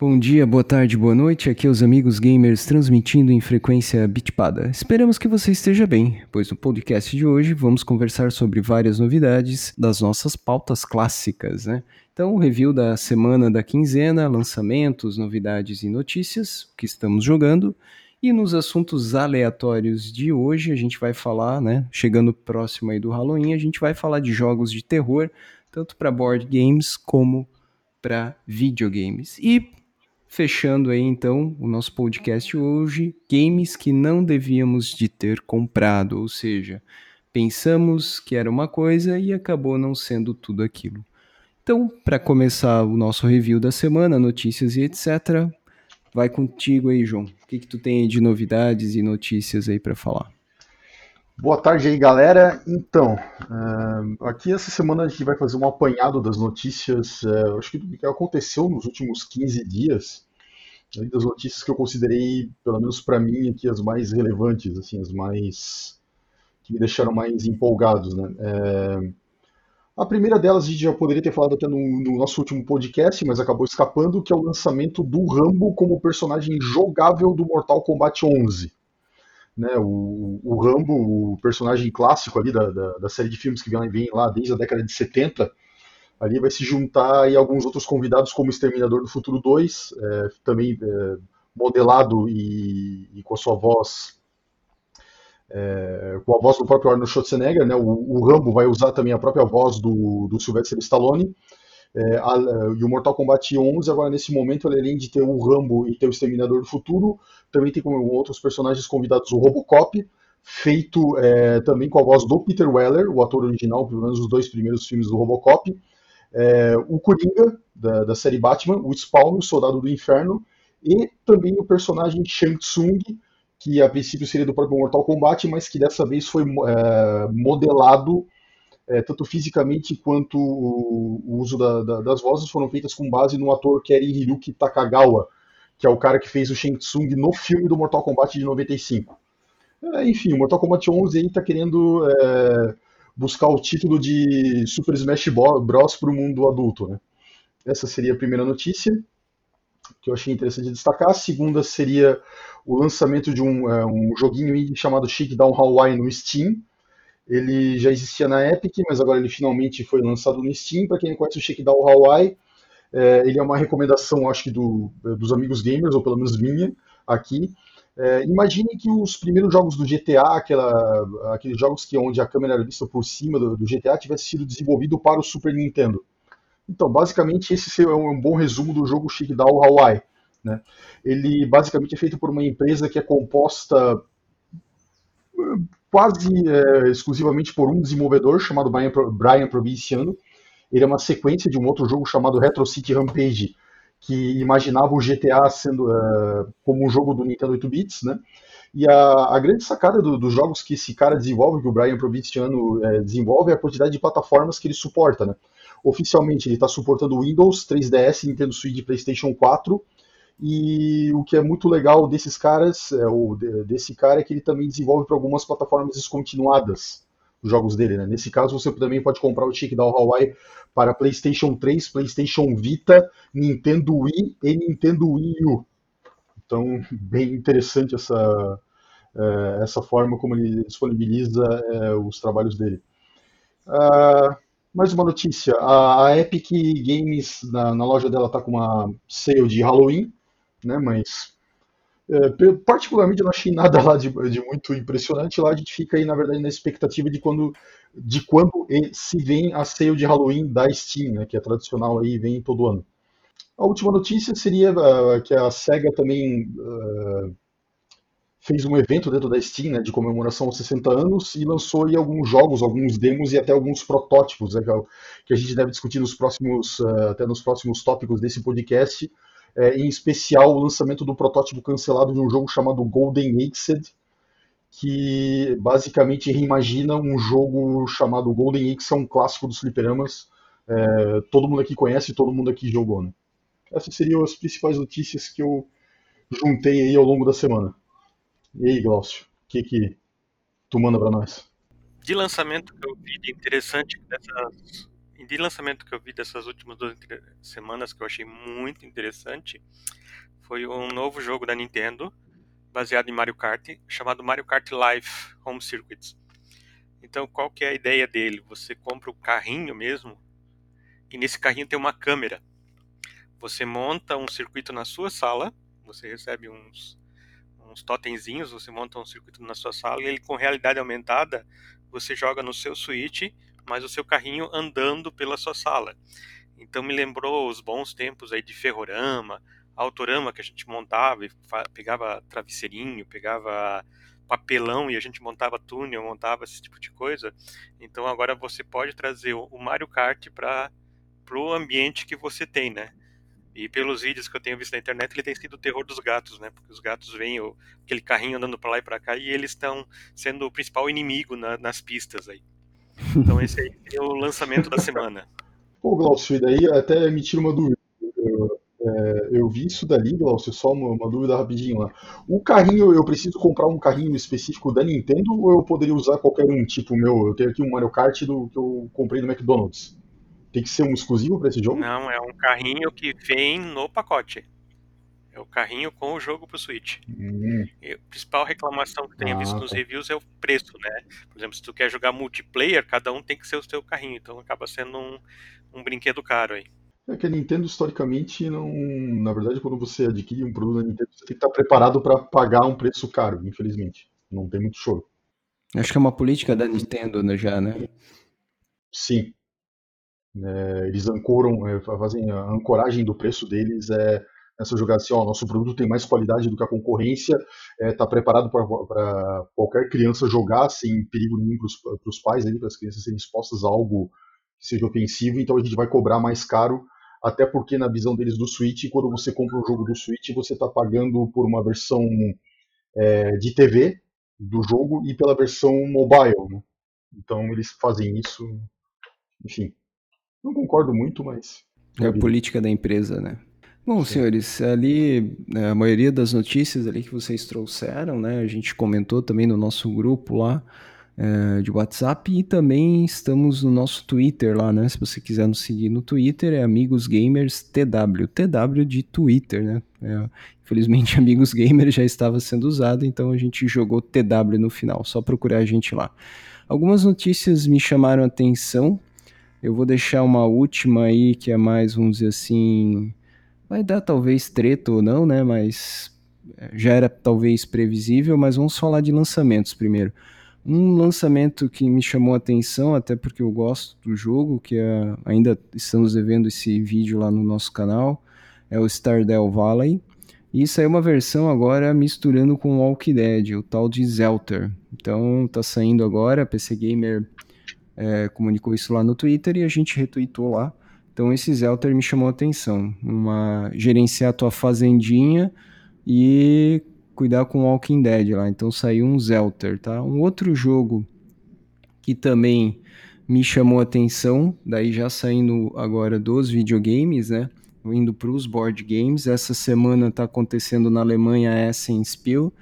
Bom dia, boa tarde, boa noite. Aqui é os amigos gamers transmitindo em frequência bitpada. Esperamos que você esteja bem, pois no podcast de hoje vamos conversar sobre várias novidades das nossas pautas clássicas, né? Então, review da semana da quinzena, lançamentos, novidades e notícias, que estamos jogando. E nos assuntos aleatórios de hoje, a gente vai falar, né? Chegando próximo aí do Halloween, a gente vai falar de jogos de terror, tanto para board games como para videogames. E Fechando aí então o nosso podcast hoje, games que não devíamos de ter comprado, ou seja, pensamos que era uma coisa e acabou não sendo tudo aquilo. Então, para começar o nosso review da semana, notícias e etc, vai contigo aí, João. O que, que tu tem de novidades e notícias aí para falar? Boa tarde aí, galera. Então, uh, aqui essa semana a gente vai fazer um apanhado das notícias, uh, acho que do que aconteceu nos últimos 15 dias, das notícias que eu considerei, pelo menos para mim, aqui as mais relevantes, assim, as mais que me deixaram mais empolgados, né? É... A primeira delas a gente já poderia ter falado até no, no, nosso último podcast, mas acabou escapando, que é o lançamento do Rambo como personagem jogável do Mortal Kombat 11 né, o, o Rambo, o personagem clássico ali da, da, da, série de filmes que vem, vem lá desde a década de 70, ali vai se juntar aí alguns outros convidados como Exterminador do Futuro 2, é, também é, modelado e, e, com a sua voz é, com a voz do próprio Arnold Schwarzenegger, né, o, o, Rambo vai usar também a própria voz do, do Sylvester Stallone, é, a, e o Mortal Kombat 11, agora nesse momento, além de ter o Rambo e ter o Exterminador do Futuro, também tem como outros personagens convidados o Robocop, feito é, também com a voz do Peter Weller, o ator original, pelo menos os dois primeiros filmes do Robocop, é, o Coringa, da, da, série Batman, o Spawn, o Soldado do Inferno, e também o personagem Shang Tsung, que a princípio seria do próprio Mortal Kombat, mas que dessa vez foi é, modelado é, tanto fisicamente quanto o, o uso da, da, das vozes foram feitas com base no ator Keri Hiruki Takagawa, que é o cara que fez o Shang Tsung no filme do Mortal Kombat de 95. É, enfim, o Mortal Kombat 11 aí tá querendo é, buscar o título de Super Smash Bros para o mundo adulto, né? Essa seria a primeira notícia que eu achei interessante destacar. A segunda seria o lançamento de um, é, um joguinho chamado Shakedown Hawaii no Steam, ele já existia na Epic, mas agora ele finalmente foi lançado no Steam. Para quem não conhece o Shakedown Hawaii, é, ele é uma recomendação, acho que do, dos amigos gamers, ou pelo menos minha, aqui. É, imagine que os primeiros jogos do GTA, aquela, aqueles jogos que onde a câmera era vista por cima do, do GTA, tivesse sido desenvolvido para o Super Nintendo. Então, basicamente, esse é um bom resumo do jogo Shakedown Hawaii. Né? Ele basicamente é feito por uma empresa que é composta quase é, exclusivamente por um desenvolvedor chamado Brian, Brian Provinciano. Ele é uma sequência de um outro jogo chamado Retro City Rampage, que imaginava o GTA sendo é, como um jogo do Nintendo 8 bits, né? E a, a grande sacada do, dos jogos que esse cara desenvolve, que o Brian Provinciano é, desenvolve, é a quantidade de plataformas que ele suporta, né? Oficialmente ele está suportando Windows, 3DS, Nintendo Switch PlayStation 4, e o que é muito legal desses caras, é, o, desse cara, é que ele também desenvolve para algumas plataformas descontinuadas os jogos dele. Né? Nesse caso, você também pode comprar o Shakedown Hawaii para PlayStation 3, PlayStation Vita, Nintendo Wii e Nintendo Wii U. Então, bem interessante essa, é, essa forma como ele disponibiliza é, os trabalhos dele. Uh, mais uma notícia: a, Epic Games, na loja dela, está com uma sale de Halloween né? Mas é, particularmente eu não achei nada lá de, de, muito impressionante. Lá a gente fica aí, na verdade, na expectativa de quando, de quando se vem a sale de Halloween da Steam, né, que é tradicional aí, vem todo ano. A última notícia seria uh, que a SEGA também uh, fez um evento dentro da Steam né, de comemoração aos 60 anos e lançou aí alguns jogos, alguns demos e até alguns protótipos né, que é a gente deve discutir nos próximos, uh, até nos próximos tópicos desse podcast é, em especial o lançamento do protótipo cancelado de um jogo chamado Golden Axe, que basicamente reimagina um jogo chamado Golden Axe, é um clássico dos fliperamas. É, todo mundo aqui conhece, todo mundo aqui jogou. Né? Essas seriam as principais notícias que eu juntei aí ao longo da semana. E aí, Glaucio, o que, que tu manda para nós? De lançamento que eu vi de interessante dessas de lançamento que eu vi dessas últimas duas semanas que eu achei muito interessante foi um novo jogo da Nintendo baseado em Mario Kart chamado Mario Kart Live Home Circuits. Então, qual que é a ideia dele? Você compra o carrinho mesmo e nesse carrinho tem uma câmera. Você monta um circuito na sua sala, você recebe uns uns totemzinhos, você monta um circuito na sua sala e ele com realidade aumentada, você joga no seu Switch, mas o seu carrinho andando pela sua sala. Então me lembrou os bons tempos aí de ferrorama, autorama que a gente montava e pegava travesseirinho, pegava papelão e a gente montava túnel, montava esse tipo de coisa. Então agora você pode trazer o Mario Kart para o ambiente que você tem, né? E pelos vídeos que eu tenho visto na internet, ele tem sido o terror dos gatos, né? Porque os gatos veem o, aquele carrinho andando para lá e para cá e eles estão sendo o principal inimigo na, nas pistas aí. Então esse aí é o lançamento da semana. Pô, Glaucio, daí até me tira uma dúvida. Eu, é, eu vi isso dali, Glaucio, só uma, uma, dúvida rapidinho lá. O carrinho, eu preciso comprar um carrinho específico da Nintendo ou eu poderia usar qualquer um? Tipo, meu, eu tenho aqui um Mario Kart do, que eu comprei no McDonald's. Tem que ser um exclusivo para esse jogo? Não, é um carrinho que vem no pacote. É o carrinho com o jogo pro Switch. Hum. a principal reclamação que tenho ah, visto nos reviews é o preço, né? Por exemplo, se tu quer jogar multiplayer, cada um tem que ser o seu carrinho. Então acaba sendo um, um brinquedo caro aí. É que a Nintendo historicamente não, na verdade, quando você adquire um produto da Nintendo, você tem que estar preparado para pagar um preço caro, infelizmente. Não tem muito choro. Acho que é uma política da Nintendo né, já, né? Sim, é, eles ancoram, é, fazem a ancoragem do preço deles é nessa jogada assim, ó, nosso produto tem mais qualidade do que a concorrência, está é, tá preparado para qualquer criança jogar sem perigo nenhum para os pais, para as crianças serem expostas a algo que seja ofensivo, então a gente vai cobrar mais caro, até porque na visão deles do Switch, quando você compra um jogo do Switch, você está pagando por uma versão é, de TV do jogo e pela versão mobile, né? Então eles fazem isso, enfim, não concordo muito, mas. É a política da empresa, né? Bom, Sim. senhores, ali né, a maioria das notícias ali que vocês trouxeram, né? A gente comentou também no nosso grupo lá é, de WhatsApp e também estamos no nosso Twitter lá, né? Se você quiser nos seguir no Twitter, é Amigos Gamers TW, TW de Twitter, né? É, infelizmente, Amigos Gamers já estava sendo usado, então a gente jogou TW no final, só procurar a gente lá. Algumas notícias me chamaram a atenção eu vou deixar uma última aí, que é mais, vamos dizer assim. Vai dar talvez treta ou não, né? Mas é, já era talvez previsível, mas vamos falar de lançamentos primeiro. Um lançamento que me chamou a atenção, até porque eu gosto do jogo, que é, ainda estamos devendo esse vídeo lá no nosso canal, é o Stardew Valley. E saiu uma versão agora misturando com o Walking Dead, o tal de Zelter. Então tá saindo agora, PC Gamer é, comunicou isso lá no Twitter e a gente retweetou lá. Então esse Zelter me chamou a atenção. Uma, gerenciar a tua fazendinha e cuidar com Walking Dead lá. Então saiu um Zelter, tá? Um outro jogo que também me chamou a atenção, daí já saindo agora dos videogames, né? Indo para os board games. Essa semana está acontecendo na Alemanha Essen Spiel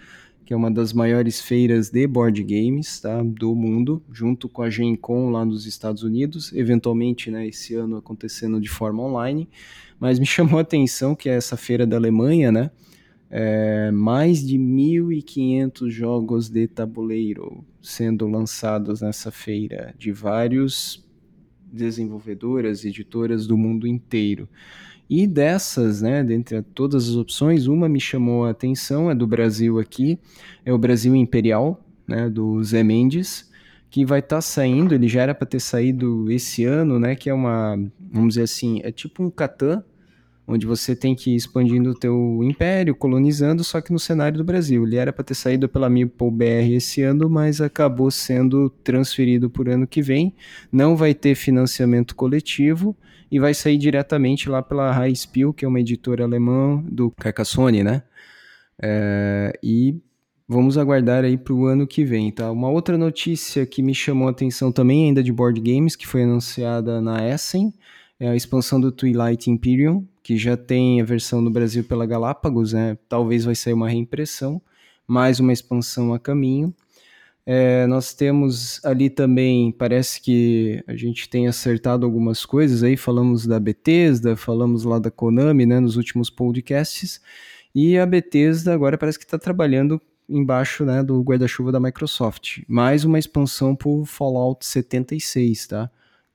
que é uma das maiores feiras de board games tá, do mundo, junto com a Gen Con lá nos Estados Unidos, eventualmente né, esse ano acontecendo de forma online, mas me chamou a atenção que é essa feira da Alemanha, né, é, mais de 1.500 jogos de tabuleiro sendo lançados nessa feira, de vários desenvolvedoras, editoras do mundo inteiro. E dessas, né, dentre todas as opções, uma me chamou a atenção, é do Brasil aqui, é o Brasil Imperial, né, do Zé Mendes, que vai estar tá saindo, ele já era para ter saído esse ano, né, que é uma, vamos dizer assim, é tipo um Catan, onde você tem que ir expandindo o teu império, colonizando, só que no cenário do Brasil. Ele era para ter saído pela Meeple BR esse ano, mas acabou sendo transferido por ano que vem. Não vai ter financiamento coletivo e vai sair diretamente lá pela High Spiel, que é uma editora alemã do Carcassonne, né? É, e vamos aguardar aí para o ano que vem, tá? Uma outra notícia que me chamou a atenção também, ainda de board games, que foi anunciada na Essen, é a expansão do Twilight Imperium, que já tem a versão no Brasil pela Galápagos, né? Talvez vai sair uma reimpressão, mais uma expansão a caminho. É, nós temos ali também, parece que a gente tem acertado algumas coisas aí, falamos da Bethesda, falamos lá da Konami, né, nos últimos podcasts, e a Bethesda agora parece que está trabalhando embaixo né, do guarda-chuva da Microsoft. Mais uma expansão para Fallout 76, tá?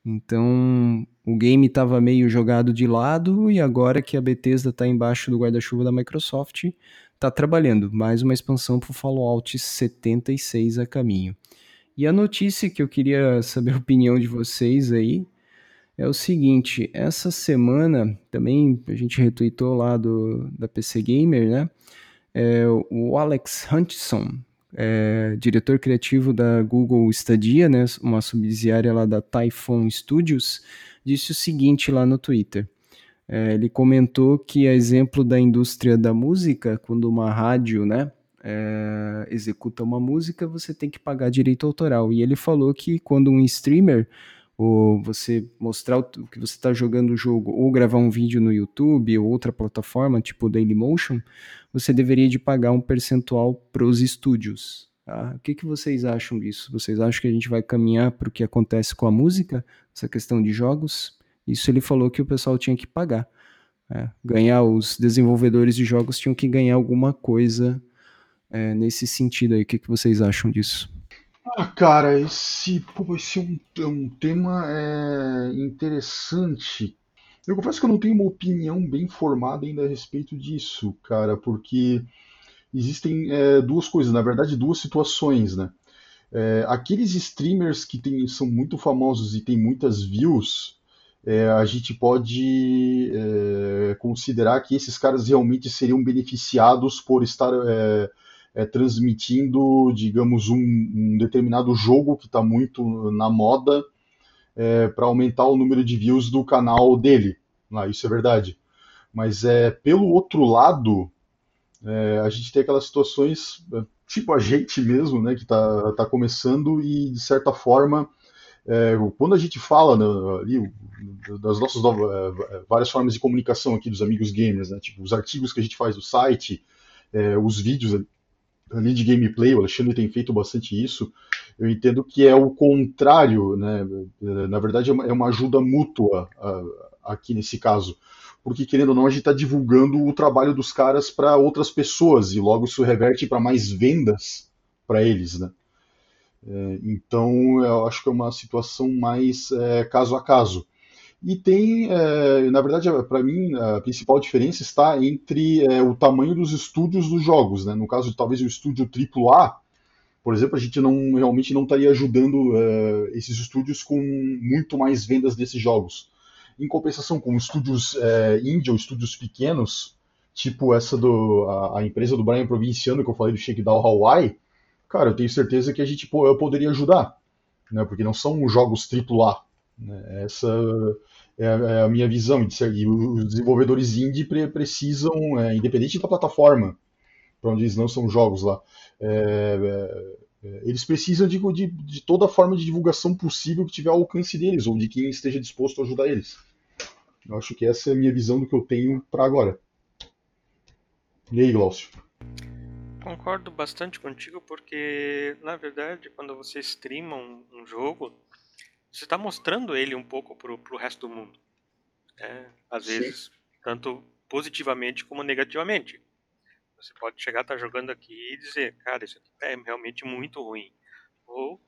Então, o game estava meio jogado de lado e agora que a Bethesda está embaixo do guarda-chuva da Microsoft, está trabalhando mais uma expansão para o Fallout 76 a caminho. E a notícia que eu queria saber a opinião de vocês aí é o seguinte: essa semana também a gente retweetou lá do, da PC Gamer, né? É, o Alex Hutchinson, é, diretor criativo da Google Stadia, né, uma subsidiária lá da Typhoon Studios, disse o seguinte lá no Twitter. É, ele comentou que, a exemplo da indústria da música, quando uma rádio né, é, executa uma música, você tem que pagar direito autoral. E ele falou que quando um streamer, ou você mostrar o que você está jogando o jogo, ou gravar um vídeo no YouTube ou outra plataforma, tipo Dailymotion, você deveria de pagar um percentual para os estúdios. Tá? O que, que vocês acham disso? Vocês acham que a gente vai caminhar para o que acontece com a música, essa questão de jogos? Isso ele falou que o pessoal tinha que pagar. É, ganhar, os desenvolvedores de jogos tinham que ganhar alguma coisa é, nesse sentido aí. O que, que vocês acham disso? Ah, cara, esse, pô, esse é um, é um tema é, interessante. Eu confesso que eu não tenho uma opinião bem formada ainda a respeito disso, cara, porque existem é, duas coisas, na verdade, duas situações, né? É, aqueles streamers que tem, são muito famosos e têm muitas views, é, a gente pode é, considerar que esses caras realmente seriam beneficiados por estar é, é transmitindo, digamos, um, um, determinado jogo que está muito na moda é, para aumentar o número de views do canal dele. Ah, isso é verdade. Mas é pelo outro lado, é, a gente tem aquelas situações tipo a gente mesmo, né, que está tá começando e de certa forma é, quando a gente fala né, ali, das nossas novas, é, várias formas de comunicação aqui dos amigos gamers, né, tipo os artigos que a gente faz do site, é, os vídeos ali de gameplay, o Alexandre tem feito bastante isso, eu entendo que é o contrário, né, na verdade é uma, é uma ajuda mútua aqui nesse caso, porque querendo ou não a gente está divulgando o trabalho dos caras para outras pessoas e logo isso reverte para mais vendas para eles, né? É, então, eu acho que é uma situação mais é, caso a caso. E tem, é, na verdade, para mim, a principal diferença está entre é, o tamanho dos estúdios dos jogos. Né? No caso talvez o estúdio AAA, por exemplo, a gente não realmente não estaria ajudando é, esses estúdios com muito mais vendas desses jogos. Em compensação, com estúdios é, indie ou estúdios pequenos, tipo essa do a, a, empresa do Brian Provinciano que eu falei do Shakedown Hawaii, cara, eu tenho certeza que a gente eu poderia ajudar, né? Porque não são jogos AAA. Né? Essa é a, é a, minha visão. E os desenvolvedores indie precisam, é, independente da plataforma, para onde eles são jogos lá, é, é, eles precisam de, de, de, toda forma de divulgação possível que tiver ao alcance deles, ou de quem esteja disposto a ajudar eles. Eu acho que essa é a minha visão do que eu tenho para agora. E aí, Glaucio? Concordo bastante contigo porque, na verdade, quando você streama um, um jogo, você está mostrando ele um pouco pro, pro resto do mundo. É, às Sim. vezes, tanto positivamente como negativamente. Você pode chegar, estar tá jogando aqui e dizer, cara, isso aqui é realmente muito ruim. Ou,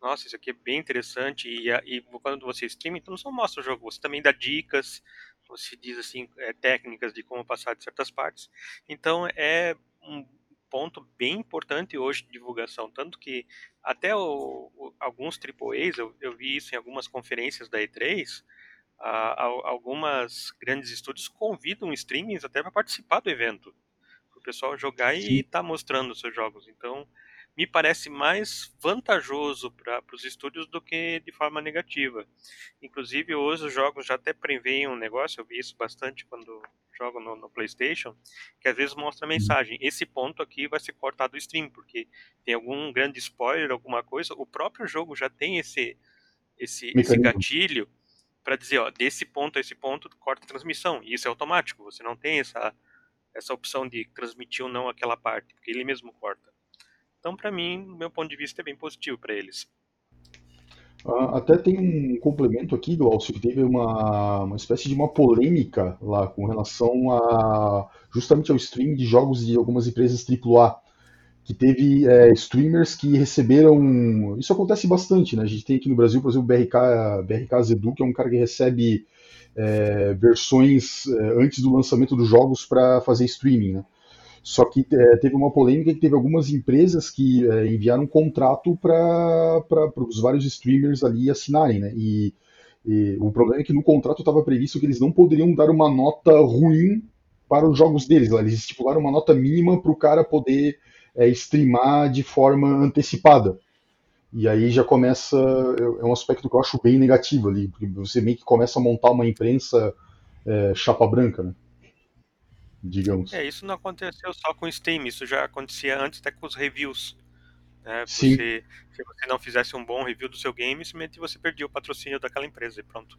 nossa, isso aqui é bem interessante. E, e quando você streama, então não só mostra o jogo, você também dá dicas, você diz assim, é, técnicas de como passar de certas partes. Então é um ponto bem importante hoje de divulgação, tanto que até o, o, alguns AAAs, eu, eu vi isso em algumas conferências da E3, a, a, algumas grandes estúdios convidam streamings até para participar do evento, para o pessoal jogar Sim. e estar tá mostrando os seus jogos. Então, me parece mais vantajoso para os estúdios do que de forma negativa. Inclusive, hoje os jogos já até preveem um negócio, eu vi isso bastante quando jogo no, no, PlayStation, que às vezes mostra a mensagem: esse ponto aqui vai ser cortado do stream, porque tem algum grande spoiler, alguma coisa. O próprio jogo já tem esse, esse, esse gatilho para dizer: ó, desse ponto a esse ponto corta a transmissão. E isso é automático, você não tem essa, essa opção de transmitir ou não aquela parte, porque ele mesmo corta. Então, para mim, do meu ponto de vista, é bem positivo para eles. Uh, até tem um complemento aqui, Glaucio, que teve uma, uma espécie de uma polêmica lá com relação a justamente ao stream de jogos de algumas empresas AAA, que teve é, streamers que receberam. Isso acontece bastante, né? A gente tem aqui no Brasil, por exemplo, o BRK, BRK Zedu, que é um cara que recebe é, versões é, antes do lançamento dos jogos para fazer streaming, né? Só que é, teve uma polêmica que teve algumas empresas que é, enviaram um contrato para os vários streamers ali assinarem, né? E, e, o problema é que no contrato estava previsto que eles não poderiam dar uma nota ruim para os jogos deles. Lá. Eles estipularam uma nota mínima para o cara poder é, streamar de forma antecipada. E aí já começa. É, é um aspecto que eu acho bem negativo ali, porque você meio que começa a montar uma imprensa é, chapa branca, né? Digamos. É, isso não aconteceu só com o Steam, isso já acontecia antes até com os reviews. Né? Sim. Você, se você não fizesse um bom review do seu game, simplesmente você perdia o patrocínio daquela empresa e pronto.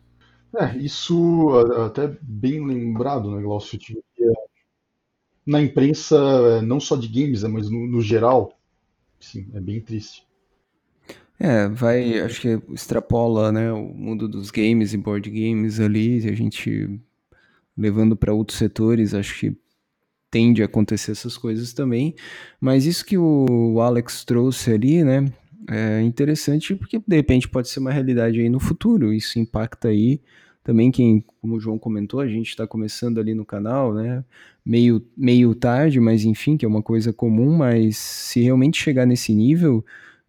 É, isso até bem lembrado, né, Glaucio? É, na imprensa, é, não só de games, né, mas no, no geral, sim, é bem triste. É, vai, acho que extrapola, né, o mundo dos games e board games ali, a gente levando para outros setores, acho que tende a acontecer essas coisas também. Mas isso que o Alex trouxe ali, né, é interessante porque de repente pode ser uma realidade aí no futuro. Isso impacta aí também quem, como o João comentou, a gente está começando ali no canal, né? Meio, meio tarde, mas enfim, que é uma coisa comum, mas se realmente chegar nesse nível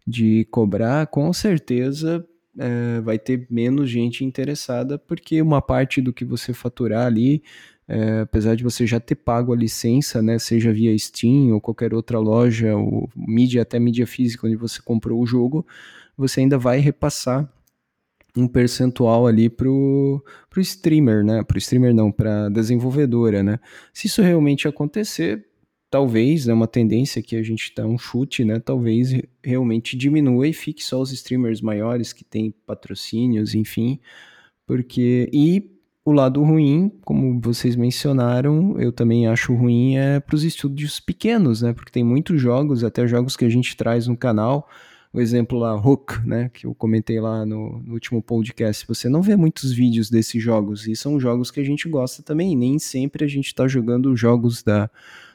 de cobrar, com certeza é, vai ter menos gente interessada, porque uma parte do que você faturar ali, é, apesar de você já ter pago a licença, né, seja via Steam ou qualquer outra loja, ou mídia, até mídia física onde você comprou o jogo, você ainda vai repassar um percentual ali pro, pro streamer, né? Pro streamer não, pra desenvolvedora, né? Se isso realmente acontecer, talvez, é né, uma tendência que a gente tá um chute, né? Talvez realmente diminua e fique só os streamers maiores que têm patrocínios, enfim, porque e o lado ruim, como vocês mencionaram, eu também acho ruim é para os estúdios pequenos, né? Porque tem muitos jogos, até jogos que a gente traz no canal, o exemplo lá, Hook, né, que eu comentei lá no, no, último podcast, você não vê muitos vídeos desses jogos, e são jogos que a gente gosta também, nem sempre a gente está jogando jogos da,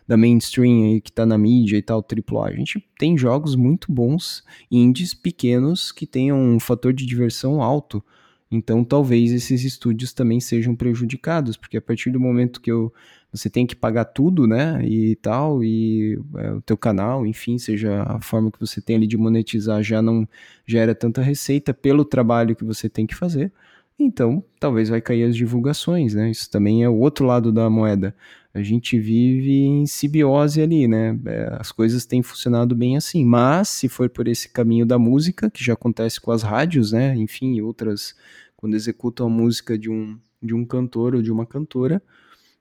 da mainstream aí que tá na mídia e tal, AAA. A gente tem jogos muito bons, indies pequenos, que tenham um fator de diversão alto. Então talvez esses estúdios também sejam prejudicados, porque a partir do momento que eu, você tem que pagar tudo, né, e tal, e é, o teu canal, enfim, seja a forma que você tem ali de monetizar já não gera tanta receita pelo trabalho que você tem que fazer, então talvez vai cair as divulgações, né, isso também é o outro lado da moeda a gente vive em simbiose ali, né? É, as coisas têm funcionado bem assim. Mas se for por esse caminho da música, que já acontece com as rádios, né? Enfim, outras quando executam a música de um de um cantor ou de uma cantora,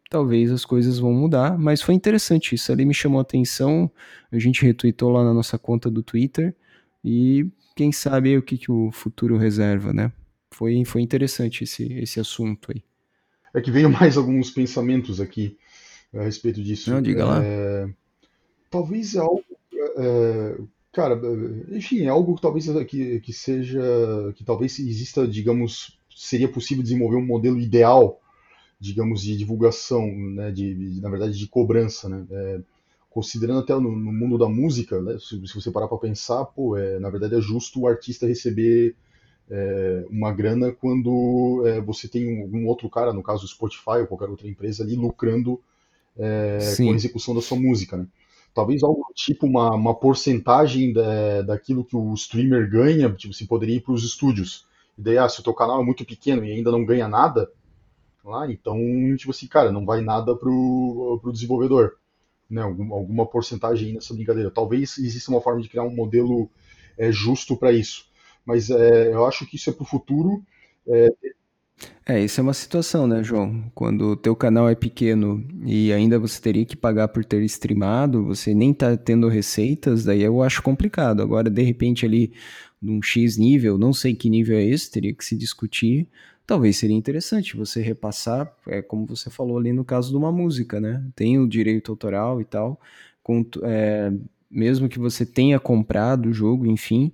talvez as coisas vão mudar. Mas foi interessante isso. Ali me chamou a atenção. A gente retweetou lá na nossa conta do Twitter e quem sabe o que, que o futuro reserva, né? Foi, foi interessante esse, esse assunto aí. É que veio mais alguns pensamentos aqui a respeito disso. Não, diga lá. É, talvez é algo. É, cara, enfim, é algo que talvez que, que seja. que talvez exista, digamos, seria possível desenvolver um modelo ideal, digamos, de divulgação, né, de, de na verdade, de cobrança, né? É, considerando até no, no, mundo da música, né, se, se você parar para pensar, pô, é, na verdade é justo o artista receber é, uma grana quando é, você tem algum outro cara, no caso o Spotify ou qualquer outra empresa ali, lucrando é, com a execução da sua música, né? Talvez algo tipo uma, uma porcentagem da, daquilo que o streamer ganha, tipo, se poderia ir para os estúdios. E daí, ah, se o teu canal é muito pequeno e ainda não ganha nada, lá, então, tipo assim, cara, não vai nada pro, pro desenvolvedor. Né? Algum, alguma porcentagem nessa brincadeira. Talvez exista uma forma de criar um modelo é, justo para isso. Mas é, eu acho que isso é para o futuro. É, é, isso é uma situação, né, João? Quando o teu canal é pequeno e ainda você teria que pagar por ter streamado, você nem tá tendo receitas, daí eu acho complicado. Agora, de repente, ali, num X nível, não sei que nível é esse, teria que se discutir. Talvez seria interessante você repassar, é como você falou ali no caso de uma música, né? Tem o direito autoral e tal, com, é, mesmo que você tenha comprado o jogo, enfim.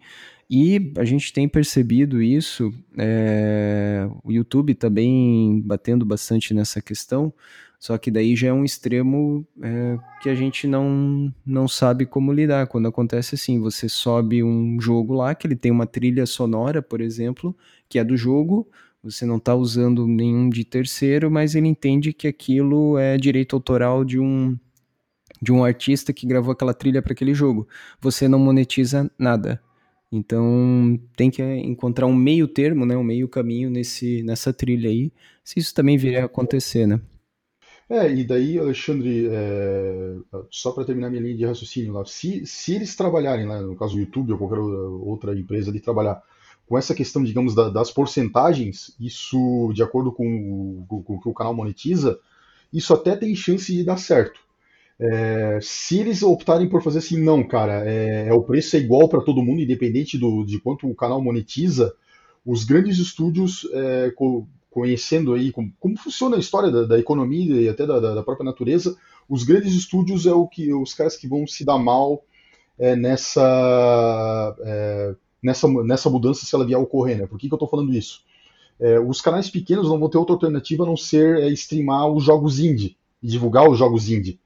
E a gente tem percebido isso, é, o YouTube também batendo bastante nessa questão, só que daí já é um extremo é, que a gente não, não sabe como lidar. Quando acontece assim, você sobe um jogo lá, que ele tem uma trilha sonora, por exemplo, que é do jogo, você não está usando nenhum de terceiro, mas ele entende que aquilo é direito autoral de um de um artista que gravou aquela trilha para aquele jogo. Você não monetiza nada. Então tem que encontrar um meio termo, né, um meio caminho nesse, nessa trilha aí, se isso também vier a acontecer, né? É, e daí, Alexandre, é, só para terminar minha linha de raciocínio lá, se, se eles trabalharem lá, no caso do YouTube ou qualquer outra empresa de trabalhar com essa questão, digamos, da, das porcentagens, isso, de acordo com o, com o que o canal monetiza, isso até tem chance de dar certo. É, se eles optarem por fazer assim, não, cara, é, é o preço é igual para todo mundo, independente do, de quanto o canal monetiza, os grandes estúdios, é, co conhecendo aí como, como, funciona a história da, da economia e até da, da, própria natureza, os grandes estúdios é o que os caras que vão se dar mal é, nessa, é, nessa, nessa mudança se ela vier a ocorrer. Né? Por que, que eu estou falando isso? É, os canais pequenos não vão ter outra alternativa a não ser streamar os jogos indie e divulgar os jogos indie.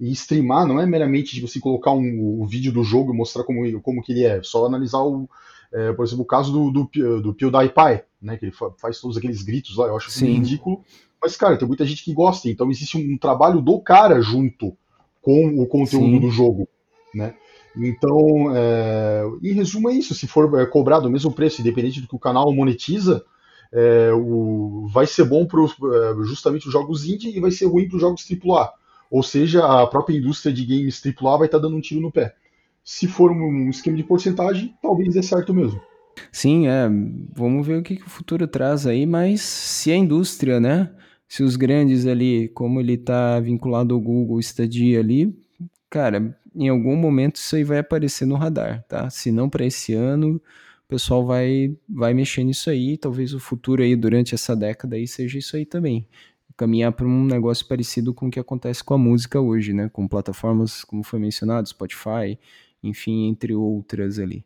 E streamar não é meramente de você colocar um, o vídeo do jogo e mostrar como, como que ele é, só analisar o, é, por exemplo, o caso do, do, do PewDiePie, né, que ele faz todos aqueles gritos lá, eu acho Sim. ridículo, mas, cara, tem muita gente que gosta, então existe um, um trabalho do cara junto com o conteúdo Sim. do jogo, né. Então, é, em resumo é isso, se for é, cobrado o mesmo preço, independente do que o canal monetiza, é, o, vai ser bom para é, justamente os jogos indie e vai ser ruim para os jogos AAA. Ou seja, a própria indústria de games AAA vai estar tá dando um tiro no pé. Se for um esquema de porcentagem, talvez dê certo mesmo. Sim, é. Vamos ver o que, que o futuro traz aí, mas se a indústria, né? Se os grandes ali, como ele está vinculado ao Google Stadia ali, cara, em algum momento isso aí vai aparecer no radar, tá? Se não para esse ano, o pessoal vai, vai mexer nisso aí. Talvez o futuro aí durante essa década aí seja isso aí também caminhar para um negócio parecido com o que acontece com a música hoje, né? Com plataformas, como foi mencionado, Spotify, enfim, entre outras ali.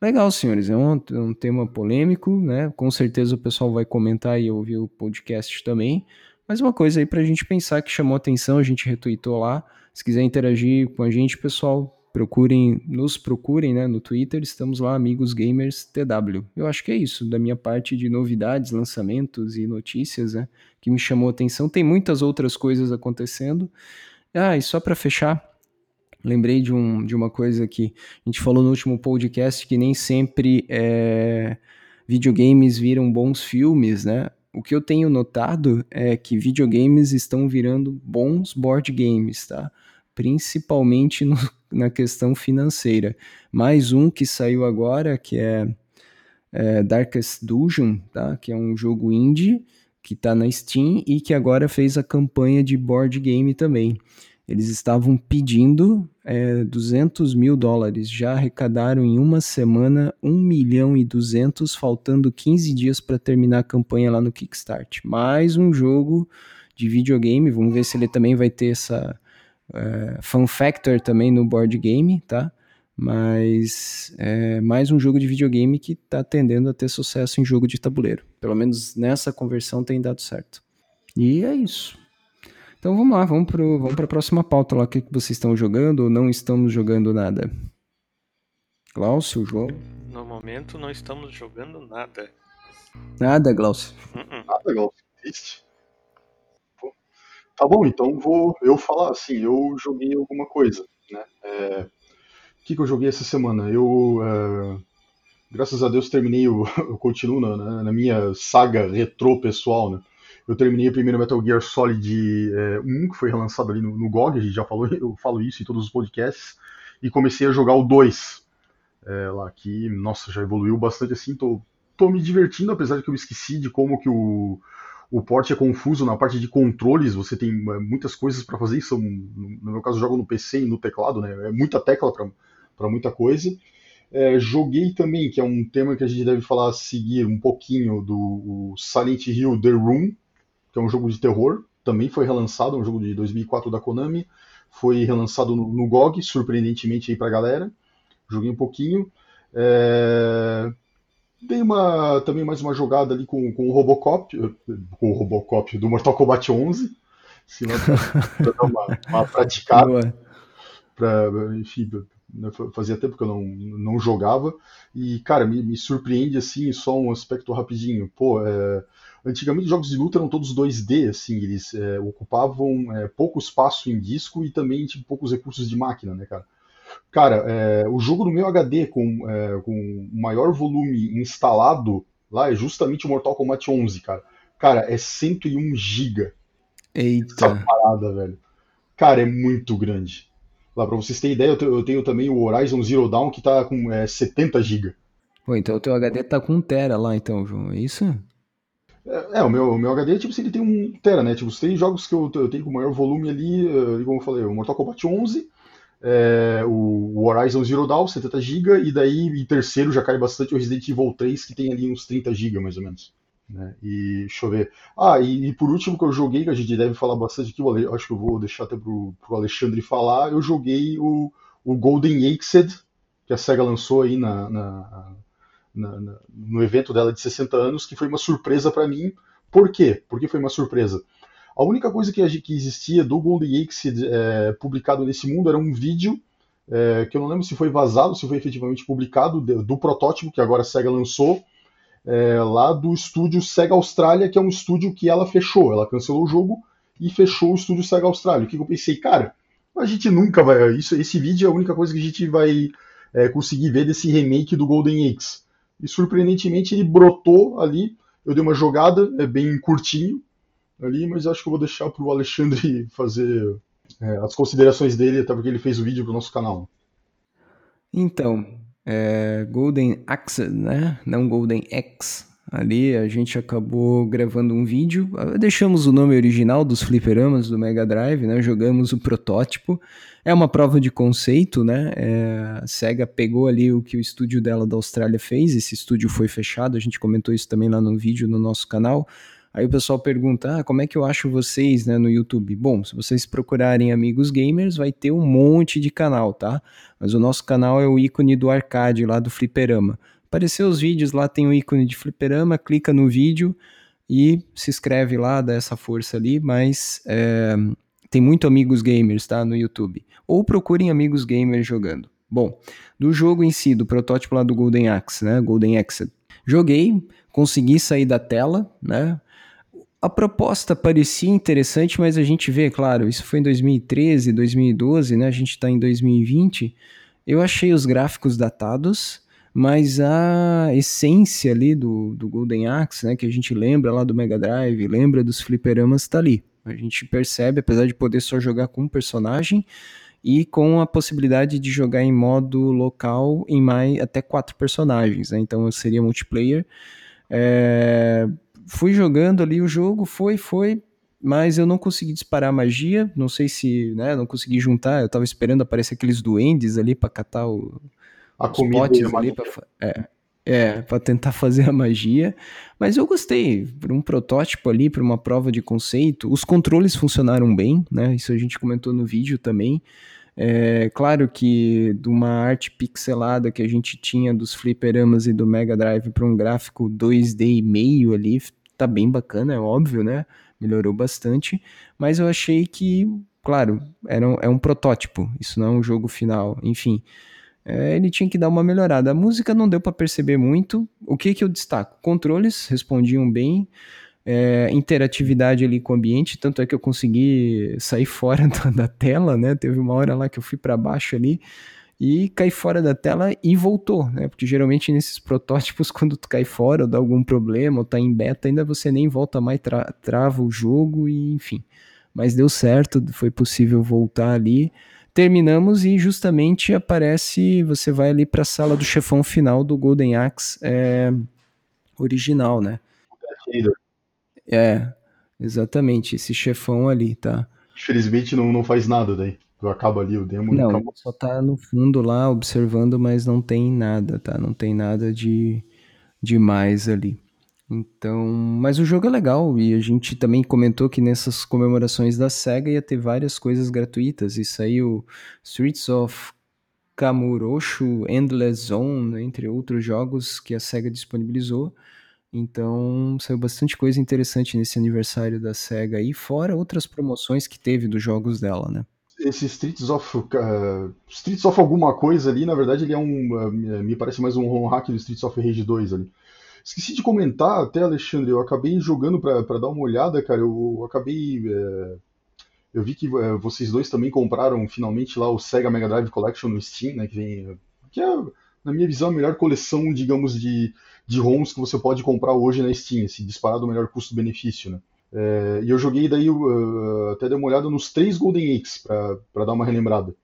Legal, senhores, é um, é um tema polêmico, né? Com certeza o pessoal vai comentar e ouvir o podcast também. Mas uma coisa aí para a gente pensar que chamou atenção, a gente retweetou lá. Se quiser interagir com a gente, pessoal, procurem, nos procurem né, no Twitter, estamos lá, Amigos Gamers TW. Eu acho que é isso, da minha parte de novidades, lançamentos e notícias, né, que me chamou a atenção. Tem muitas outras coisas acontecendo. Ah, e só para fechar, lembrei de, um, de uma coisa que a gente falou no último podcast, que nem sempre é, videogames viram bons filmes, né? O que eu tenho notado é que videogames estão virando bons board games, tá? Principalmente no na questão financeira. Mais um que saiu agora, que é, é Darkest Dungeon, tá? que é um jogo indie que está na Steam e que agora fez a campanha de board game também. Eles estavam pedindo é, 200 mil dólares, já arrecadaram em uma semana 1 milhão e 200, faltando 15 dias para terminar a campanha lá no Kickstart. Mais um jogo de videogame, vamos ver se ele também vai ter essa, é, Fun Factor também no board game, tá? Mas é mais um jogo de videogame que está tendendo a ter sucesso em jogo de tabuleiro. Pelo menos nessa conversão tem dado certo. E é isso. Então vamos lá, vamos para vamos a próxima pauta lá. O que, que vocês estão jogando ou não estamos jogando nada? Glaucio, João? No momento não estamos jogando nada. Nada, Glaucio. Uh -uh. Nada, Glaucio. Triste. Tá bom, então vou eu falar assim, eu joguei alguma coisa, né? É, o que, que eu joguei essa semana? Eu, é, graças a Deus, terminei, o, eu continuo na, na, minha saga retrô pessoal, né? Eu terminei o primeiro Metal Gear Solid é, 1, que foi relançado ali no, no GOG, a gente já falou, eu falo isso em todos os podcasts, e comecei a jogar o 2, é, lá que, nossa, já evoluiu bastante assim, tô, tô me divertindo, apesar de que eu esqueci de como que o o porte é confuso na parte de controles, você tem é, muitas coisas para fazer, no meu caso, jogo no PC e no teclado, né? É muita tecla para muita coisa. É, joguei também, que é um tema que a gente deve falar a seguir um pouquinho, do Silent Hill The Room, que é um jogo de terror, também foi relançado, um jogo de 2004 da Konami. foi relançado no, no GOG, surpreendentemente aí pra galera. Joguei um pouquinho. É... Dei uma, também mais uma jogada ali com, com o Robocop, com o Robocop do Mortal Kombat 11, assim, pra, dar uma, uma praticada, pra, enfim, né, fazia tempo que eu não, não jogava, e, cara, me, me surpreende, assim, só um aspecto rapidinho, pô, é, antigamente jogos de luta eram todos 2D, assim, eles é, ocupavam é, pouco espaço em disco e também, tipo, poucos recursos de máquina, né, cara? Cara, é, o jogo no meu HD com, é, com maior volume instalado lá é justamente o Mortal Kombat 11, cara. Cara, é 101 GB. Eita. Essa parada, velho. Cara, é muito grande. Lá, pra vocês terem ideia, eu tenho, eu tenho também o Horizon Zero Dawn que tá com é, 70 GB. Pô, então o teu HD tá com 1 tera lá, então, João, é isso? É, é, o, meu, o meu HD, tipo, se ele tem 1 tera, né? Tipo, tem jogos que eu, eu tenho com maior volume ali, uh, como eu falei, o Mortal Kombat 11, é, o Horizon Zero Dawn, 70 GB, e daí em terceiro já cai bastante o Resident Evil 3, que tem ali uns 30 GB mais ou menos. Né? E deixa eu ver. Ah, e, e, por último que eu joguei, que a gente deve falar bastante aqui, acho que eu vou deixar até pro, pro Alexandre falar, eu joguei o, o Golden Axed, que a SEGA lançou aí na, na, na, na, no evento dela de 60 anos, que foi uma surpresa para mim. Por quê? Porque foi uma surpresa. A única coisa que, que existia do Golden Axe é, publicado nesse mundo era um vídeo é, que eu não lembro se foi vazado, se foi efetivamente publicado, do, do protótipo que agora a SEGA lançou, é, lá do estúdio SEGA Austrália, que é um estúdio que ela fechou. Ela cancelou o jogo e fechou o estúdio SEGA Austrália. O que, eu pensei, cara, a gente nunca vai. Isso, esse vídeo é a única coisa que a gente vai é, conseguir ver desse remake do Golden Axe. E surpreendentemente ele brotou ali. Eu dei uma jogada, é bem curtinho, ali, mas acho que eu vou deixar para o Alexandre fazer é, as considerações dele, até porque ele fez o vídeo para o nosso canal. Então, é, Golden Axe, né? Não Golden X. Ali a gente acabou gravando um vídeo, deixamos o nome original dos fliperamas do Mega Drive, né? Jogamos o protótipo. É uma prova de conceito, né? É, a SEGA pegou ali o que o estúdio dela da Austrália fez. Esse estúdio foi fechado, a gente comentou isso também lá no vídeo no nosso canal. Aí o pessoal pergunta: ah, como é que eu acho vocês né, no YouTube? Bom, se vocês procurarem Amigos Gamers, vai ter um monte de canal, tá? Mas o nosso canal é o ícone do arcade lá do Fliperama. Apareceu os vídeos lá, tem o ícone de Fliperama, clica no vídeo e se inscreve lá, dá essa força ali, mas é, tem muito Amigos Gamers, tá? No YouTube. Ou procurem Amigos Gamers jogando. Bom, do jogo em si, do protótipo lá do Golden Axe, né? Golden Axe. Joguei, consegui sair da tela, né? A proposta parecia interessante, mas a gente vê, claro, isso foi em 2013, 2012, né? A gente está em 2020. Eu achei os gráficos datados, mas a essência ali do, do Golden Axe, né? Que a gente lembra lá do Mega Drive, lembra dos fliperamas, está ali. A gente percebe, apesar de poder só jogar com um personagem e com a possibilidade de jogar em modo local em mais até quatro personagens, né? Então seria multiplayer. É, fui jogando ali o jogo, foi, foi, mas eu não consegui disparar magia, não sei se, né, não consegui juntar, eu tava esperando aparecer aqueles duendes ali para catar o, a os potes ali pra, é, é, para tentar fazer a magia, mas eu gostei, por um protótipo ali, para uma prova de conceito, os controles funcionaram bem, né, isso a gente comentou no vídeo também, é claro que de uma arte pixelada que a gente tinha dos fliperamas e do Mega Drive para um gráfico 2D e meio ali, tá bem bacana, é óbvio, né? Melhorou bastante, mas eu achei que, claro, era um, é um protótipo, isso não é um jogo final, enfim. É, ele tinha que dar uma melhorada. A música não deu para perceber muito. O que que eu destaco? Controles respondiam bem, é, interatividade ali com o ambiente, tanto é que eu consegui sair fora da, da tela, né? Teve uma hora lá que eu fui para baixo ali e caí fora da tela e voltou, né? Porque geralmente nesses protótipos, quando tu cai fora ou dá algum problema ou tá em beta, ainda você nem volta mais, tra trava o jogo e enfim. Mas deu certo, foi possível voltar ali. Terminamos e justamente aparece, você vai ali para a sala do chefão final do Golden Axe é, original, né? É, exatamente, esse chefão ali, tá? Infelizmente não, não faz nada daí. Eu acabo ali o demo Não, acaba... só tá no fundo lá observando, mas não tem nada, tá? Não tem nada de demais ali. Então, mas o jogo é legal e a gente também comentou que nessas comemorações da SEGA ia ter várias coisas gratuitas e saiu Streets of Kamurocho, Endless Zone, entre outros jogos que a SEGA disponibilizou. Então, saiu bastante coisa interessante nesse aniversário da SEGA aí, fora outras promoções que teve dos jogos dela, né? Esse Streets of uh, Streets of alguma coisa ali, na verdade, ele é um uh, me parece mais um home hack do Streets of Rage 2 ali. Esqueci de comentar até, Alexandre, eu acabei jogando para dar uma olhada, cara, eu, acabei é, eu vi que vocês dois também compraram finalmente lá o Sega Mega Drive Collection no Steam, né, que vem que é na minha visão a melhor coleção, digamos, de de ROMs que você pode comprar hoje na Steam, esse disparado o melhor custo-benefício, né? É, e eu joguei daí, uh, até dei uma olhada nos três Golden Eggs para dar uma relembrada.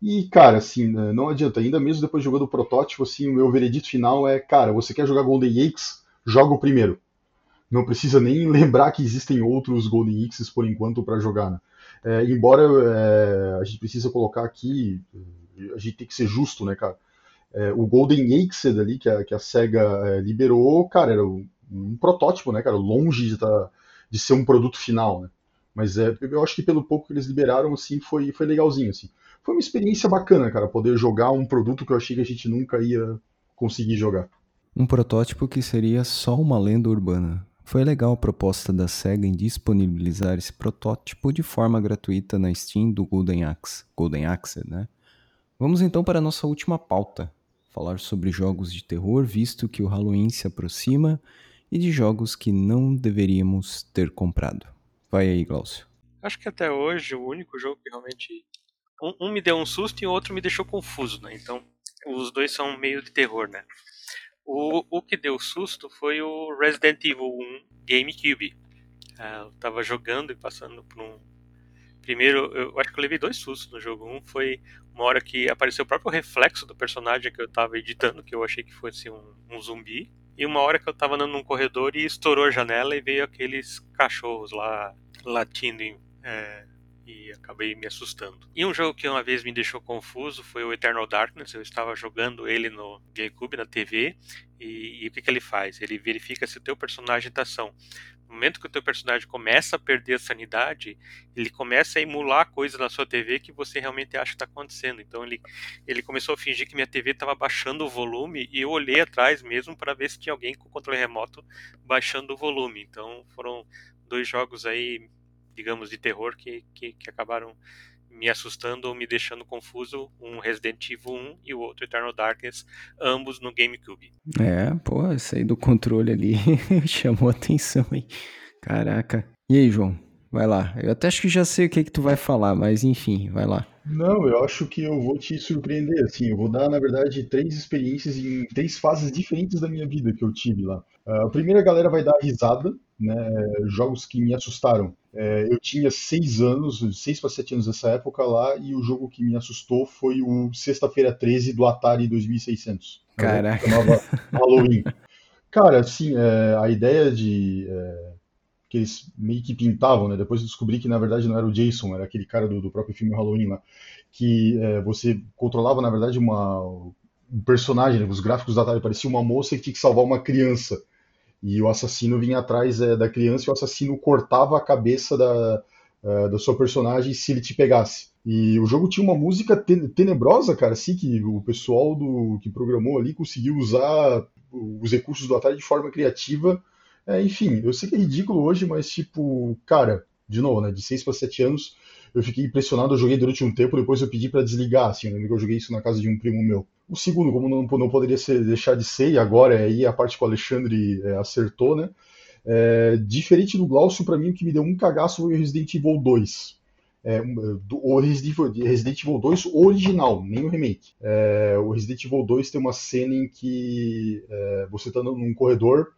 E, cara, assim, né, não adianta, ainda mesmo depois de jogando o protótipo, assim, o meu veredito final é, cara, você quer jogar Golden Eggs, joga o primeiro. Não precisa nem lembrar que existem outros Golden Eggs por enquanto para jogar, né? É, embora é, a gente precisa colocar aqui, a gente tem que ser justo, né, cara? É, o Golden Axe ali, que a, que a SEGA é, liberou, cara, era um, um, protótipo, né, cara, longe de, tá, de ser um produto final, né? Mas é, eu acho que pelo pouco que eles liberaram, assim, foi, foi legalzinho, assim. Foi uma experiência bacana, cara, poder jogar um produto que eu achei que a gente nunca ia conseguir jogar. Um protótipo que seria só uma lenda urbana. Foi legal a proposta da SEGA em disponibilizar esse protótipo de forma gratuita na Steam do Golden Axe, Golden Axe, né? Vamos então para a nossa última pauta, falar sobre jogos de terror, visto que o Halloween se aproxima, e de jogos que não deveríamos ter comprado. Vai aí, Glaucio. Acho que até hoje o único jogo que realmente. Um, um, me deu um susto e o outro me deixou confuso, né? Então, os dois são meio de terror, né? O, o que deu susto foi o Resident Evil 1 GameCube. Uh, eu tava jogando e passando por um. Primeiro, eu acho que eu levei dois sustos no jogo. Um foi uma hora que apareceu o próprio reflexo do personagem que eu tava editando, que eu achei que fosse um, um zumbi. E uma hora que eu tava andando num corredor e estourou a janela e veio aqueles cachorros lá latindo é, e acabei me assustando. E um jogo que uma vez me deixou confuso foi o Eternal Darkness. Eu estava jogando ele no GameCube, na TV, e, e o que, que ele faz? Ele verifica se o teu personagem está são. No momento que o teu personagem começa a perder a sanidade, ele começa a emular coisas na sua TV que você realmente acha que está acontecendo. Então ele, ele começou a fingir que minha TV estava baixando o volume e eu olhei atrás mesmo para ver se tinha alguém com o controle remoto baixando o volume. Então foram dois jogos aí, digamos, de terror que, que, que acabaram me assustando ou me deixando confuso, um Resident Evil 1 e o outro Eternal Darkness, ambos no GameCube. É, pô, isso aí do controle ali chamou atenção, hein? Caraca. E aí, João? Vai lá. Eu até acho que já sei o que, que tu vai falar, mas enfim, vai lá. Não, eu acho que eu vou te surpreender, assim, eu vou dar, na verdade, três experiências em três fases diferentes da minha vida que eu tive lá. Uh, a primeira galera vai dar risada, né, jogos que me assustaram. É, eu tinha seis anos, seis para sete anos nessa época lá, e o jogo que me assustou foi o Sexta-feira 13 do Atari 2600. Caraca. Halloween. Cara, assim, é, a ideia de... É, que eles meio que pintavam, né? Depois eu descobri que na verdade não era o Jason, era aquele cara do, do próprio filme Halloween lá, que é, você controlava na verdade uma um personagem, né? os gráficos da Atari parecia uma moça que tinha que salvar uma criança e o assassino vinha atrás é, da criança e o assassino cortava a cabeça da, uh, da sua personagem se ele te pegasse. E o jogo tinha uma música tenebrosa, cara, assim, que o pessoal do que programou ali conseguiu usar os recursos do Atari de forma criativa. É, enfim, eu sei que é ridículo hoje, mas tipo, cara, de novo, né, de 6 para 7 anos, eu fiquei impressionado, eu joguei durante um tempo, depois eu pedi para desligar, assim, eu joguei isso na casa de um primo meu. O segundo, como não, não poderia ser, deixar de ser, e agora é aí a parte que o Alexandre é, acertou, né? É, diferente do Glaucio, para mim o que me deu um cagaço foi o Resident Evil 2. É, do, o Resident Evil, Resident Evil 2 original, nem o remake. É, o Resident Evil 2 tem uma cena em que é, você está num corredor,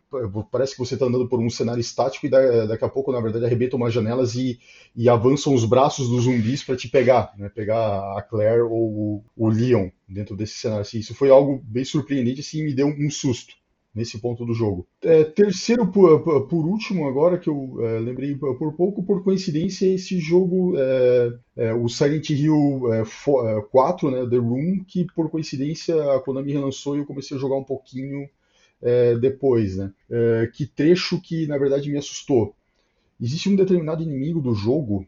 parece que você está andando por um cenário estático e da, daqui a pouco, na verdade, arrebentam umas janelas e, e avançam os braços dos zumbis para te pegar, né? pegar a Claire ou o Leon dentro desse cenário. Assim, isso foi algo bem surpreendente, assim, me deu um susto nesse ponto do jogo. É, terceiro, por, por, último, agora que eu é, lembrei por pouco, por coincidência, esse jogo, é, é o Silent Hill 4, é, é, né, The Room, que por coincidência a Konami relançou e eu comecei a jogar um pouquinho depois, né? Que trecho que na verdade me assustou. Existe um determinado inimigo do jogo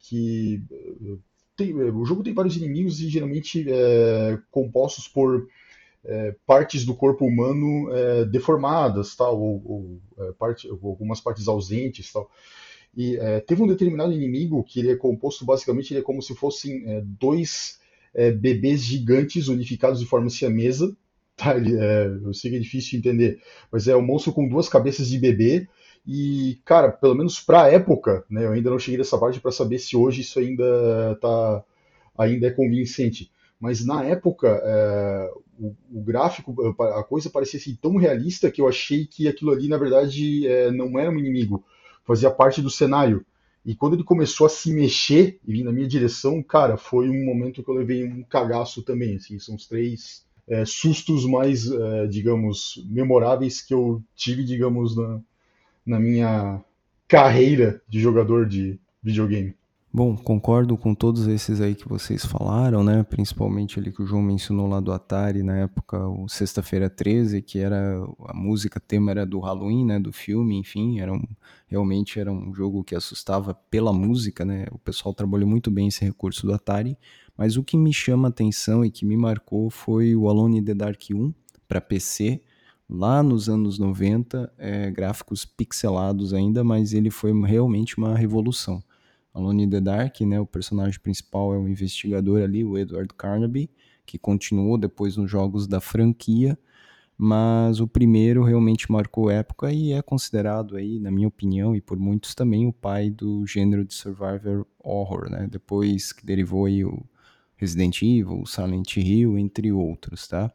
que tem, o jogo tem vários inimigos e geralmente compostos por é, partes do corpo humano é, deformadas, tal, ou, ou, é, parte, algumas partes ausentes, tal. E é, teve um determinado inimigo que ele é composto basicamente, ele é como se fossem é, dois bebês gigantes unificados de forma siamesa. Tá? Ele, eu sei que é difícil de entender, mas é um monstro com duas cabeças de bebê. E, cara, pelo menos pra época, né, eu ainda não cheguei nessa parte para saber se hoje isso ainda tá ainda é convincente mas na época é, o, o, gráfico, a coisa parecia assim, tão realista que eu achei que aquilo ali, na verdade, é, não era um inimigo, fazia parte do cenário. E quando ele começou a se mexer e vir na minha direção, cara, foi um momento que eu levei um cagaço também. Assim, são os três é, sustos mais, é, digamos, memoráveis que eu tive, digamos, na, na minha carreira de jogador de videogame. Bom, concordo com todos esses aí que vocês falaram, né? Principalmente ali que o João mencionou lá do Atari, na época, o Sexta-feira 13, que era a música tema era do Halloween, né, do filme, enfim, era um, realmente era um jogo que assustava pela música, né? O pessoal trabalhou muito bem esse recurso do Atari, mas o que me chama atenção e que me marcou foi o Alone in the Dark 1 para PC, lá nos anos 90, é, gráficos pixelados ainda, mas ele foi realmente uma revolução. Alone in the Dark, né, o personagem principal é o investigador ali, o Edward Carnaby, que continuou depois nos jogos da franquia, mas o primeiro realmente marcou época e é considerado aí, na minha opinião e por muitos também, o pai do gênero de survivor horror, né? Depois que derivou aí o Resident Evil, Silent Hill, entre outros, tá?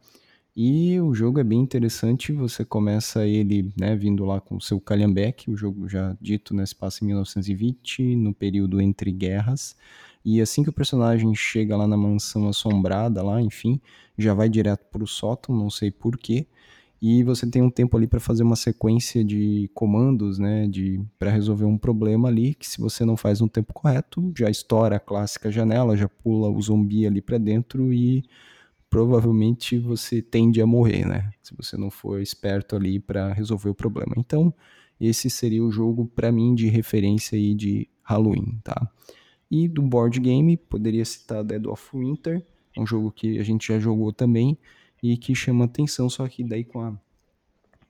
E o jogo é bem interessante, você começa ele, né, vindo lá com o seu Calhambeck, o jogo já dito, né, se passa em 1920, no período entre guerras, e assim que o personagem chega lá na mansão assombrada lá, enfim, já vai direto pro sótão, não sei porquê, e você tem um tempo ali para fazer uma sequência de comandos, né, de para resolver um problema ali, que se você não faz no tempo correto, já estoura a clássica janela, já pula o zumbi ali para dentro e provavelmente você tende a morrer, né? Se você não for esperto ali para resolver o problema. Então, esse seria o jogo para mim de referência aí de Halloween, tá? E do board game, poderia citar Dead of Winter, um jogo que a gente já jogou também e que chama atenção, só que daí com a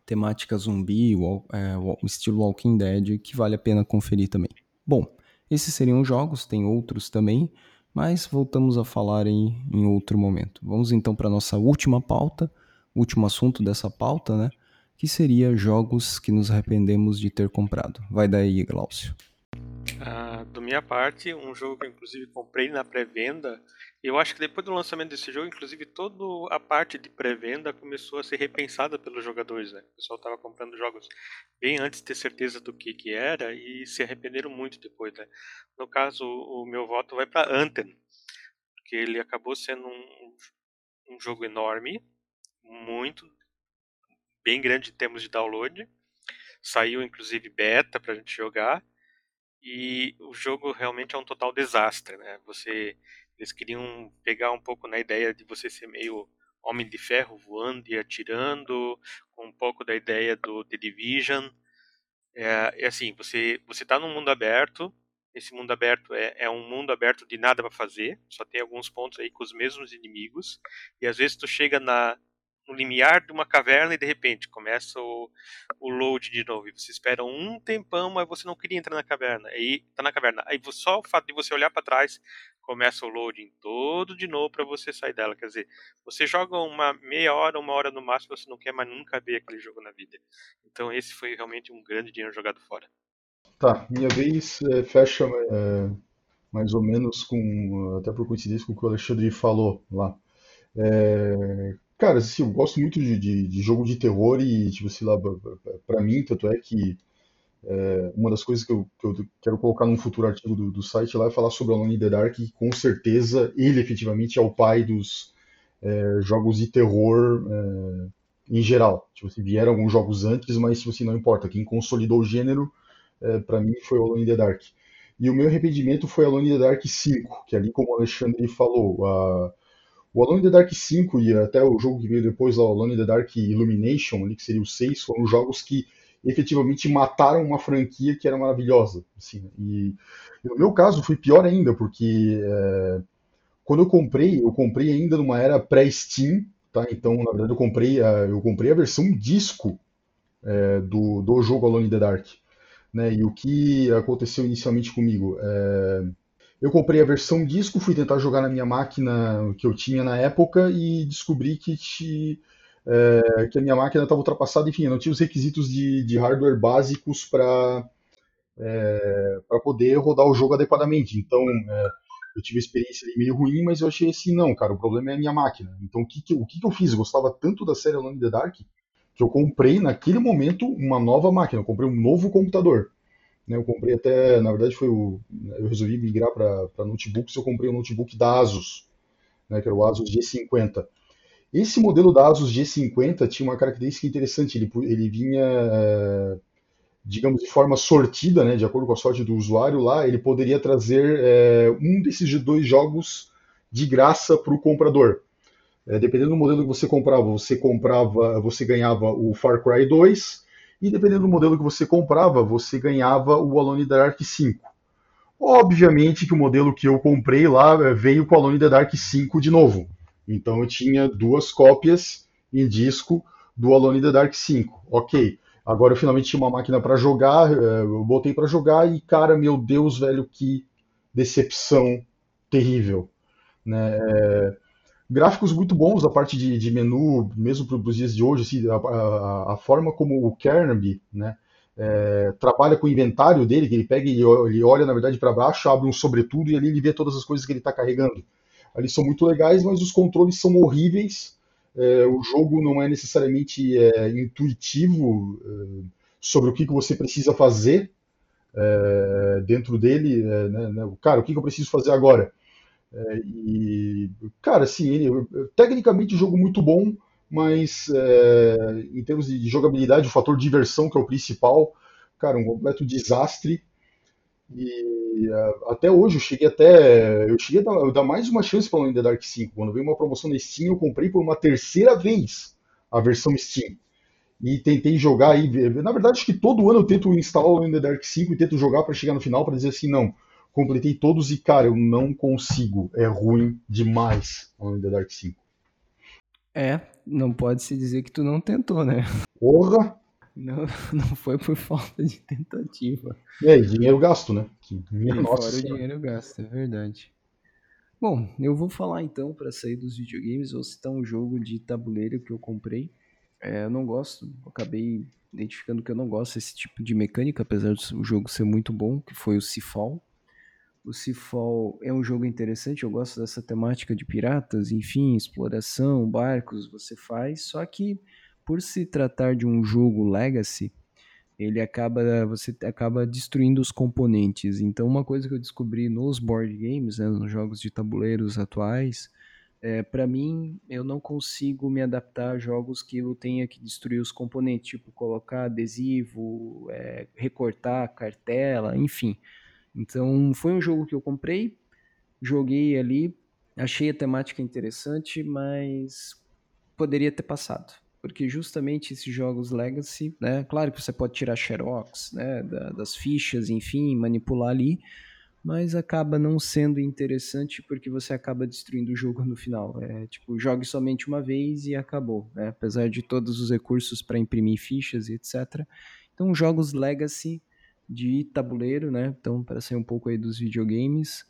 temática zumbi, o, é, estilo Walking Dead, que vale a pena conferir também. Bom, esses seriam os jogos, tem outros também, mas voltamos a falar em, em outro momento. Vamos então para nossa última pauta, último assunto dessa pauta, né? Que seria jogos que nos arrependemos de ter comprado. Vai daí, Glaucio. Ah, da minha parte, um jogo que eu inclusive comprei na pré-venda. Eu acho que depois do lançamento desse jogo, inclusive toda a parte de pré-venda começou a ser repensada pelos jogadores. Né? O pessoal estava comprando jogos bem antes de ter certeza do que, que era e se arrependeram muito depois. Né? No caso, o meu voto vai para Anthem, porque ele acabou sendo um, um jogo enorme, muito bem grande em termos de download. Saiu inclusive beta para a gente jogar e o jogo realmente é um total desastre, né? Você eles queriam pegar um pouco na ideia de você ser meio homem de ferro voando e atirando, com um pouco da ideia do The Division. É, é assim, você você está num mundo aberto. Esse mundo aberto é, é um mundo aberto de nada para fazer. Só tem alguns pontos aí com os mesmos inimigos. E às vezes tu chega na no limiar de uma caverna e de repente começa o, o load de novo. E você espera um tempão, mas você não queria entrar na caverna. Aí tá na caverna. Aí só o fato de você olhar para trás começa o loading todo de novo para você sair dela. Quer dizer, você joga uma meia hora, uma hora no máximo, você não quer mais nunca ver aquele jogo na vida. Então esse foi realmente um grande dinheiro jogado fora. Tá, minha vez é, fecha é, mais ou menos com, até por coincidência com o que o Alexandre falou lá. É, Cara, assim, eu gosto muito de, de, de jogo de terror e, tipo, sei lá, pra mim, tanto é que é, uma das coisas que eu, que eu quero colocar num futuro artigo do, do site lá é falar sobre Alone in the Dark, e com certeza ele efetivamente é o pai dos é, jogos de terror é, em geral. Tipo, assim, vieram alguns jogos antes, mas tipo assim, não importa. Quem consolidou o gênero, é, para mim, foi Alone in the Dark. E o meu arrependimento foi Alone in the Dark 5, que ali, como o Alexandre falou, a O Alone in the Dark 5 e até o jogo que veio depois, o Alone in the Dark Illumination, ali, que seria o 6, foram jogos que efetivamente mataram uma franquia que era maravilhosa. Assim, e, e no meu caso foi pior ainda, porque é, quando eu comprei, eu comprei ainda numa era pré-Steam, tá? Então, na verdade, eu comprei a, eu comprei a versão disco é, do, do jogo Alone in the Dark. Né? E o que aconteceu inicialmente comigo? É, eu comprei a versão disco, fui tentar jogar na minha máquina que eu tinha na época e descobri que, te, é, que a minha máquina estava ultrapassada. Enfim, eu não tinha os requisitos de, de hardware básicos para é, para poder rodar o jogo adequadamente. Então, é, eu tive uma experiência meio ruim, mas eu achei assim, não, cara, o problema é a minha máquina. Então, o que, que, o que, que eu fiz? Eu gostava tanto da série Alone in the Dark que eu comprei naquele momento uma nova máquina, eu comprei um novo computador. Né, eu comprei até, na verdade foi o, eu resolvi migrar para notebooks, eu comprei um notebook da Asus, né, que era o Asus G50. Esse modelo da Asus G50 tinha uma característica interessante, ele, ele vinha, é, digamos, de forma sortida, né, de acordo com a sorte do usuário lá, ele poderia trazer é, um desses dois jogos de graça para o comprador. É, dependendo do modelo que você comprava, você comprava, você ganhava o Far Cry 2, e dependendo do modelo que você comprava, você ganhava o Alone the Dark 5. Obviamente que o modelo que eu comprei lá é, veio com o Alone the Dark 5 de novo. Então eu tinha duas cópias em disco do Alone the Dark 5. Ok. Agora eu finalmente tinha uma máquina para jogar, é, eu botei para jogar e, cara, meu Deus, velho, que decepção terrível. Né? Gráficos muito bons da parte de, de menu, mesmo para os dias de hoje, assim, a, a, a, forma como o Carnaby, né, é, trabalha com o inventário dele, que ele pega e ele olha, na verdade, para baixo, abre um sobretudo e ali ele vê todas as coisas que ele está carregando. Ali são muito legais, mas os controles são horríveis. É, o jogo não é necessariamente é, intuitivo é, sobre o que, que você precisa fazer é, dentro dele. É, né, né, cara, o que, que eu preciso fazer agora? É, e, cara, assim, ele, tecnicamente jogo muito bom, mas é, em termos de jogabilidade, o fator diversão, que é o principal, cara, um completo desastre. E uh, até hoje eu cheguei até. Eu cheguei a dar, dar mais uma chance para o The Dark 5. Quando veio uma promoção na Steam, eu comprei por uma terceira vez a versão Steam. E tentei jogar aí. Na verdade, acho que todo ano eu tento instalar o The Dark 5 e tento jogar para chegar no final para dizer assim, não completei todos e, cara, eu não consigo. É ruim demais o The Dark 5. É, não pode se dizer que tu não tentou, né? Porra! Não, não foi por falta de tentativa. É, dinheiro gasto, né? Minha e nossa. Fora o dinheiro gasto, é verdade. Bom, eu vou falar então, para sair dos videogames, vou citar um jogo de tabuleiro que eu comprei. É, eu não gosto, acabei identificando que eu não gosto desse tipo de mecânica, apesar do jogo ser muito bom, que foi o Seafall. O Seafall é um jogo interessante, eu gosto dessa temática de piratas, enfim, exploração, barcos, você faz, só que por se tratar de um jogo legacy, ele acaba você acaba destruindo os componentes. Então, uma coisa que eu descobri nos board games, né, nos jogos de tabuleiros atuais, é, para mim, eu não consigo me adaptar a jogos que eu tenha que destruir os componentes, tipo colocar adesivo, é, recortar cartela, enfim. Então, foi um jogo que eu comprei, joguei ali, achei a temática interessante, mas poderia ter passado. Porque justamente esses jogos Legacy, né? Claro que você pode tirar xerox, né? Da, das fichas, enfim, manipular ali, mas acaba não sendo interessante porque você acaba destruindo o jogo no final. É tipo, jogue somente uma vez e acabou, né? Apesar de todos os recursos para imprimir fichas e etc. Então, jogos Legacy de tabuleiro, né? Então, para sair um pouco aí dos videogames,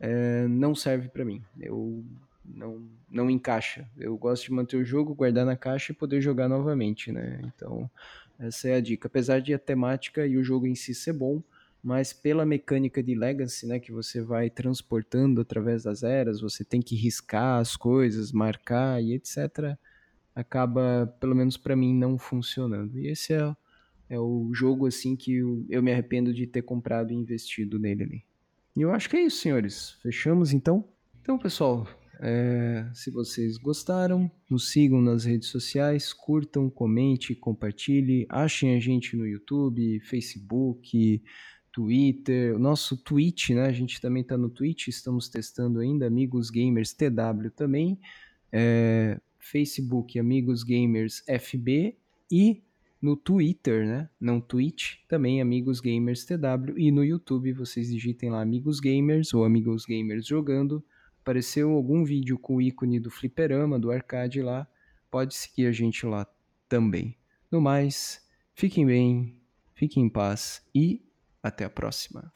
é, não serve para mim. Eu não, não encaixa. Eu gosto de manter o jogo, guardar na caixa e poder jogar novamente, né? Então, essa é a dica. Apesar de a temática e o jogo em si ser bom, mas pela mecânica de Legacy, né, que você vai transportando através das eras, você tem que riscar as coisas, marcar e etc, acaba, pelo menos para mim, não funcionando. E esse é é o jogo assim que eu, me arrependo de ter comprado e investido nele ali. E eu acho que é isso, senhores. Fechamos então? Então, pessoal, é, se vocês gostaram, nos sigam nas redes sociais, curtam, comente, compartilhe, achem a gente no YouTube, Facebook, Twitter, o nosso Twitch, né? A gente também está no Twitch, estamos testando ainda, Amigos Gamers TW também, é, Facebook Amigos Gamers FB e no Twitter, né? Não Twitch, também Amigos Gamers TW e no YouTube vocês digitem lá Amigos Gamers ou Amigos Gamers jogando. Apareceu algum vídeo com o ícone do fliperama, do arcade lá, pode seguir a gente lá também. No mais, fiquem bem, fiquem em paz e até a próxima.